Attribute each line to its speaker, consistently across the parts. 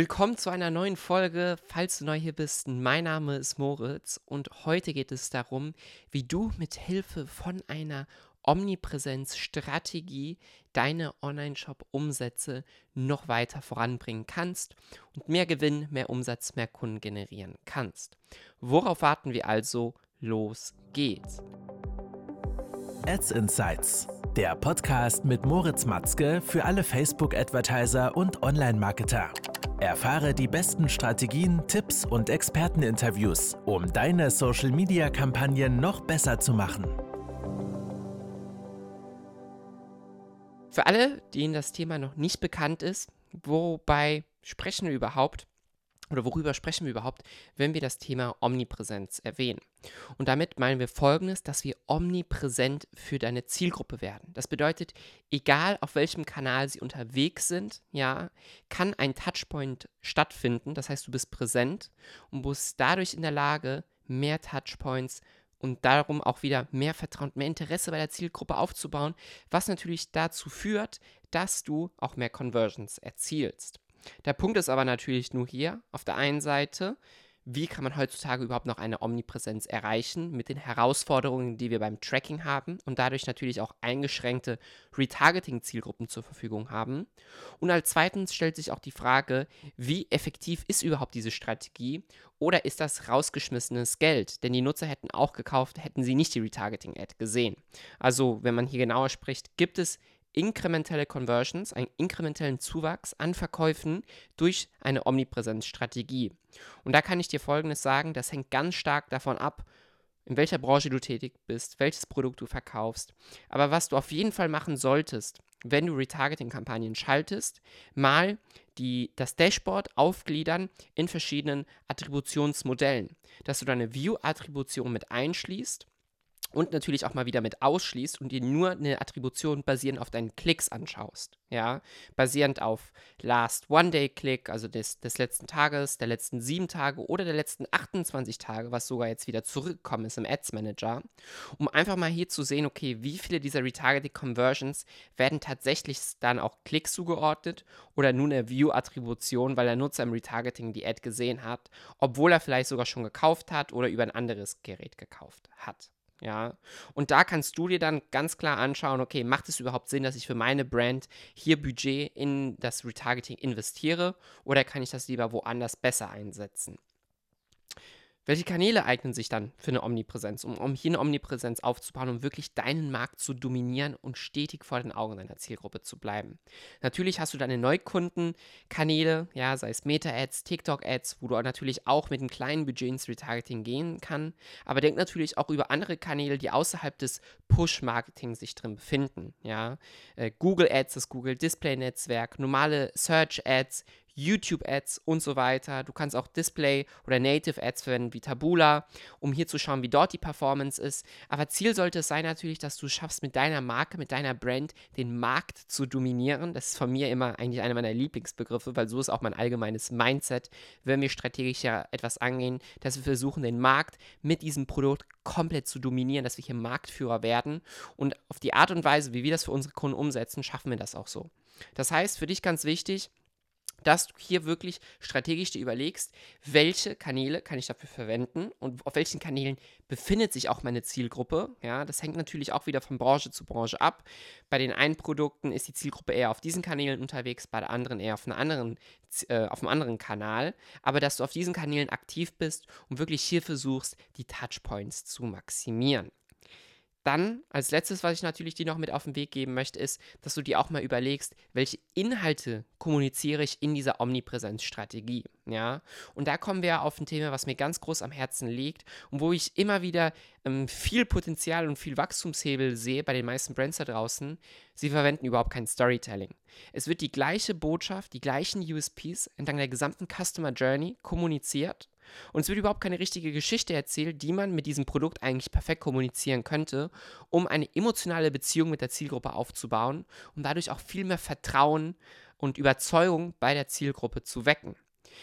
Speaker 1: Willkommen zu einer neuen Folge. Falls du neu hier bist, mein Name ist Moritz und heute geht es darum, wie du mit Hilfe von einer Omnipräsenzstrategie deine Online-Shop-Umsätze noch weiter voranbringen kannst und mehr Gewinn, mehr Umsatz, mehr Kunden generieren kannst. Worauf warten wir also? Los geht's.
Speaker 2: Ads Insights, der Podcast mit Moritz Matzke für alle Facebook-Advertiser und Online-Marketer. Erfahre die besten Strategien, Tipps und Experteninterviews, um deine Social-Media-Kampagnen noch besser zu machen.
Speaker 1: Für alle, denen das Thema noch nicht bekannt ist, wobei sprechen wir überhaupt oder worüber sprechen wir überhaupt, wenn wir das Thema Omnipräsenz erwähnen? Und damit meinen wir folgendes, dass wir omnipräsent für deine Zielgruppe werden. Das bedeutet, egal auf welchem Kanal sie unterwegs sind, ja, kann ein Touchpoint stattfinden. Das heißt, du bist präsent und bist dadurch in der Lage, mehr Touchpoints und darum auch wieder mehr Vertrauen, mehr Interesse bei der Zielgruppe aufzubauen, was natürlich dazu führt, dass du auch mehr Conversions erzielst. Der Punkt ist aber natürlich nur hier, auf der einen Seite, wie kann man heutzutage überhaupt noch eine Omnipräsenz erreichen mit den Herausforderungen, die wir beim Tracking haben und dadurch natürlich auch eingeschränkte Retargeting-Zielgruppen zur Verfügung haben. Und als zweitens stellt sich auch die Frage, wie effektiv ist überhaupt diese Strategie oder ist das rausgeschmissenes Geld? Denn die Nutzer hätten auch gekauft, hätten sie nicht die Retargeting-Ad gesehen. Also, wenn man hier genauer spricht, gibt es inkrementelle Conversions, einen inkrementellen Zuwachs an Verkäufen durch eine Omnipräsenzstrategie. Und da kann ich dir Folgendes sagen, das hängt ganz stark davon ab, in welcher Branche du tätig bist, welches Produkt du verkaufst. Aber was du auf jeden Fall machen solltest, wenn du Retargeting-Kampagnen schaltest, mal die, das Dashboard aufgliedern in verschiedenen Attributionsmodellen, dass du deine View-Attribution mit einschließt und natürlich auch mal wieder mit ausschließt und dir nur eine Attribution basierend auf deinen Klicks anschaust. Ja, basierend auf Last One-Day-Click, also des, des letzten Tages, der letzten sieben Tage oder der letzten 28 Tage, was sogar jetzt wieder zurückgekommen ist im Ads Manager, um einfach mal hier zu sehen, okay, wie viele dieser Retargeting Conversions werden tatsächlich dann auch Klicks zugeordnet oder nur eine View-Attribution, weil der Nutzer im Retargeting die Ad gesehen hat, obwohl er vielleicht sogar schon gekauft hat oder über ein anderes Gerät gekauft hat. Ja, und da kannst du dir dann ganz klar anschauen, okay, macht es überhaupt Sinn, dass ich für meine Brand hier Budget in das Retargeting investiere oder kann ich das lieber woanders besser einsetzen? Welche Kanäle eignen sich dann für eine Omnipräsenz, um, um hier eine Omnipräsenz aufzubauen, um wirklich deinen Markt zu dominieren und stetig vor den Augen deiner Zielgruppe zu bleiben? Natürlich hast du deine Neukundenkanäle, ja, sei es Meta-Ads, TikTok-Ads, wo du natürlich auch mit einem kleinen Budget ins Retargeting gehen kann. Aber denk natürlich auch über andere Kanäle, die außerhalb des Push-Marketing sich drin befinden. Ja, äh, Google Ads, das Google Display-Netzwerk, normale Search-Ads, YouTube-Ads und so weiter. Du kannst auch Display- oder Native-Ads verwenden wie Taboola, um hier zu schauen, wie dort die Performance ist. Aber Ziel sollte es sein natürlich, dass du schaffst, mit deiner Marke, mit deiner Brand den Markt zu dominieren. Das ist von mir immer eigentlich einer meiner Lieblingsbegriffe, weil so ist auch mein allgemeines Mindset, wenn wir strategisch ja etwas angehen, dass wir versuchen, den Markt mit diesem Produkt komplett zu dominieren, dass wir hier Marktführer werden. Und auf die Art und Weise, wie wir das für unsere Kunden umsetzen, schaffen wir das auch so. Das heißt, für dich ganz wichtig, dass du hier wirklich strategisch dir überlegst, welche Kanäle kann ich dafür verwenden und auf welchen Kanälen befindet sich auch meine Zielgruppe. Ja, das hängt natürlich auch wieder von Branche zu Branche ab. Bei den einen Produkten ist die Zielgruppe eher auf diesen Kanälen unterwegs, bei der anderen eher auf, einer anderen, äh, auf einem anderen Kanal. Aber dass du auf diesen Kanälen aktiv bist und wirklich hier versuchst, die Touchpoints zu maximieren. Dann, als letztes, was ich natürlich dir noch mit auf den Weg geben möchte, ist, dass du dir auch mal überlegst, welche Inhalte kommuniziere ich in dieser Omnipräsenzstrategie. Ja? Und da kommen wir auf ein Thema, was mir ganz groß am Herzen liegt und wo ich immer wieder ähm, viel Potenzial und viel Wachstumshebel sehe bei den meisten Brands da draußen. Sie verwenden überhaupt kein Storytelling. Es wird die gleiche Botschaft, die gleichen USPs entlang der gesamten Customer Journey kommuniziert und es wird überhaupt keine richtige Geschichte erzählt, die man mit diesem Produkt eigentlich perfekt kommunizieren könnte, um eine emotionale Beziehung mit der Zielgruppe aufzubauen und dadurch auch viel mehr Vertrauen und Überzeugung bei der Zielgruppe zu wecken.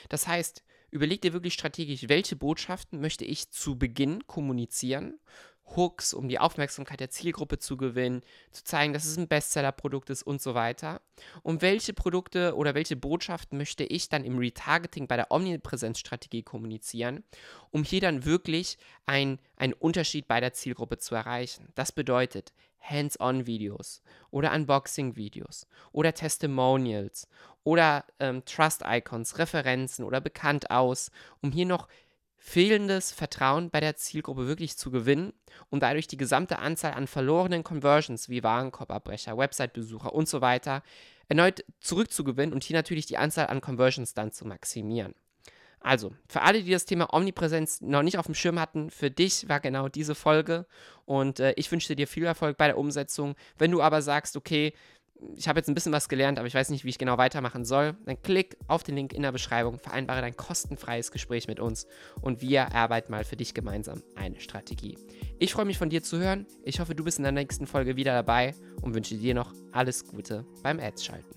Speaker 1: Das heißt, überleg dir wirklich strategisch, welche Botschaften möchte ich zu Beginn kommunizieren Hooks, um die Aufmerksamkeit der Zielgruppe zu gewinnen, zu zeigen, dass es ein Bestsellerprodukt ist und so weiter. Und welche Produkte oder welche Botschaften möchte ich dann im Retargeting bei der Omnipräsenzstrategie kommunizieren, um hier dann wirklich einen Unterschied bei der Zielgruppe zu erreichen. Das bedeutet Hands-on-Videos oder Unboxing-Videos oder Testimonials oder ähm, Trust-Icons, Referenzen oder bekannt aus, um hier noch fehlendes Vertrauen bei der Zielgruppe wirklich zu gewinnen und dadurch die gesamte Anzahl an verlorenen Conversions wie Warenkorbabbrecher, Website-Besucher und so weiter erneut zurückzugewinnen und hier natürlich die Anzahl an Conversions dann zu maximieren. Also, für alle, die das Thema Omnipräsenz noch nicht auf dem Schirm hatten, für dich war genau diese Folge und äh, ich wünsche dir viel Erfolg bei der Umsetzung. Wenn du aber sagst, okay, ich habe jetzt ein bisschen was gelernt, aber ich weiß nicht, wie ich genau weitermachen soll, dann klick auf den Link in der Beschreibung, vereinbare dein kostenfreies Gespräch mit uns und wir erarbeiten mal für dich gemeinsam eine Strategie. Ich freue mich von dir zu hören. Ich hoffe, du bist in der nächsten Folge wieder dabei und wünsche dir noch alles Gute beim Ads schalten.